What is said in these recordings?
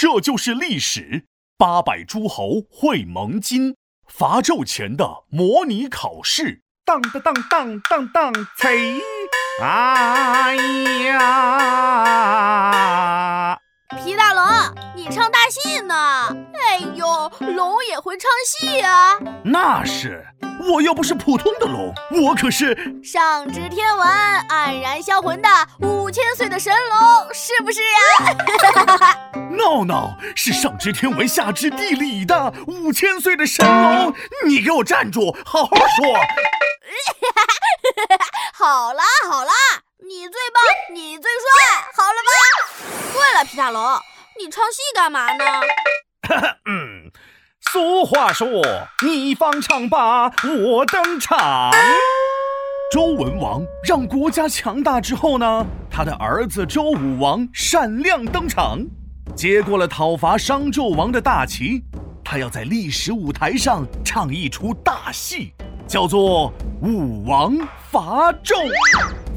这就是历史。八百诸侯会盟金，伐纣前的模拟考试。当当当当当当，贼！哎呀！皮大龙，你唱大戏呢？哎呦，龙也会唱戏呀？那是。我又不是普通的龙，我可是上知天文、黯然销魂的五千岁的神龙，是不是呀？闹闹是上知天文、下知地理的五千岁的神龙，你给我站住，好好说。好啦好啦，你最棒，你最帅，好了吧？对了，皮大龙，你唱戏干嘛呢？嗯。俗话说：“你方唱罢我登场。”周文王让国家强大之后呢，他的儿子周武王闪亮登场，接过了讨伐商纣王的大旗。他要在历史舞台上唱一出大戏，叫做《武王伐纣》。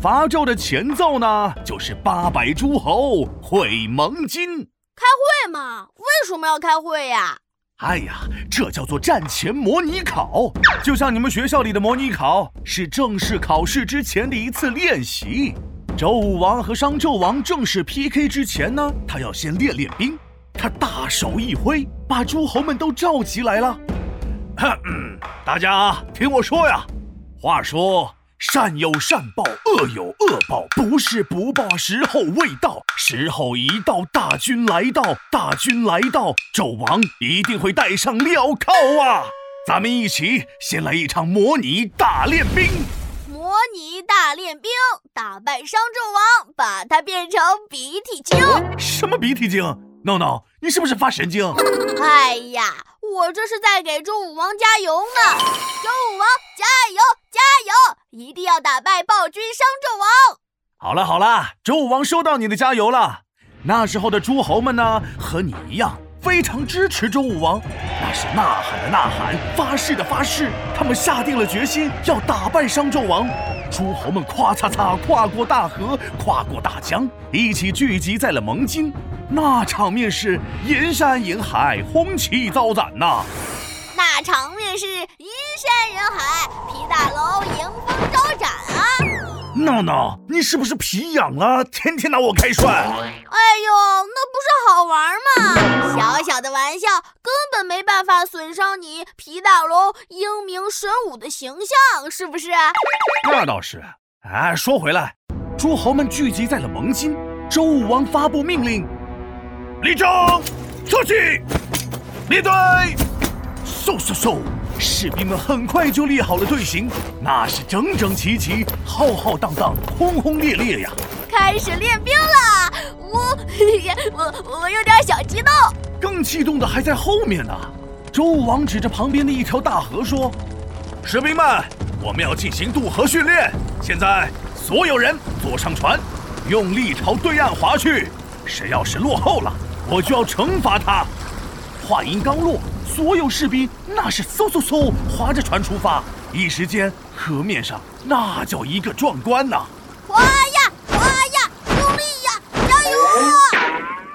伐纣的前奏呢，就是八百诸侯会盟金。开会嘛？为什么要开会呀？哎呀，这叫做战前模拟考，就像你们学校里的模拟考，是正式考试之前的一次练习。周武王和商纣王正式 PK 之前呢，他要先练练兵。他大手一挥，把诸侯们都召集来了。哼 大家听我说呀，话说。善有善报，恶有恶报，不是不报，时候未到。时候一到，大军来到，大军来到，纣王一定会带上镣铐啊！咱们一起先来一场模拟大练兵。模拟大练兵，打败商纣王，把他变成鼻涕精。什么鼻涕精？闹闹，你是不是发神经？哎呀，我这是在给周武王加油呢！周武王加油加油，一定要打败暴君商纣王！好了好了，周武王收到你的加油了。那时候的诸侯们呢，和你一样，非常支持周武王，那是呐喊的呐喊，发誓的发誓，他们下定了决心要打败商纣王。诸侯们咵嚓嚓跨过大河，跨过大江，一起聚集在了盟津。那场面是银山银海，红旗招展呐！那场面是银山人海，皮大龙迎风招展啊！闹闹，你是不是皮痒了？天天拿我开涮！哎呦，那不是好玩吗？小小的玩笑根本没办法损伤你皮大龙英明神武的形象，是不是？那倒是。哎，说回来，诸侯们聚集在了盟津，周武王发布命令。立正，出去，列队，嗖嗖嗖！士兵们很快就列好了队形，那是整整齐齐、浩浩荡荡、轰轰烈烈呀！开始练兵了，我 我我有点小激动。更激动的还在后面呢。周武王指着旁边的一条大河说：“士兵们，我们要进行渡河训练。现在，所有人坐上船，用力朝对岸划去。谁要是落后了，”我就要惩罚他。话音刚落，所有士兵那是嗖嗖嗖划着船出发，一时间河面上那叫一个壮观呐呀划呀，用力呀，加油啊！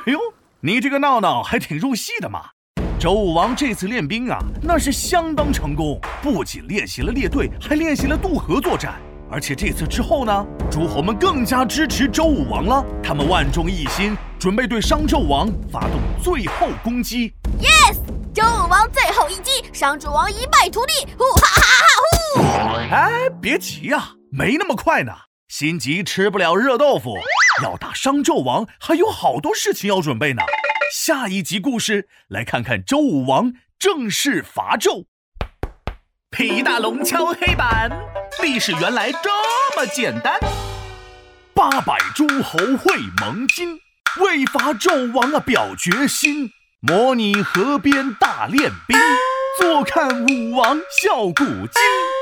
哎呦，你这个闹闹还挺入戏的嘛！周武王这次练兵啊，那是相当成功，不仅练习了列队，还练习了渡河作战。而且这次之后呢，诸侯们更加支持周武王了，他们万众一心。准备对商纣王发动最后攻击。Yes，周武王最后一击，商纣王一败涂地。呼哈哈哈呼！哎，别急呀，没那么快呢。心急吃不了热豆腐，要打商纣王还有好多事情要准备呢。下一集故事，来看看周武王正式伐纣。皮大龙敲黑板，历史原来这么简单。八百诸侯会盟津。为伐纣王啊，表决心，模拟河边大练兵，坐看武王笑古今。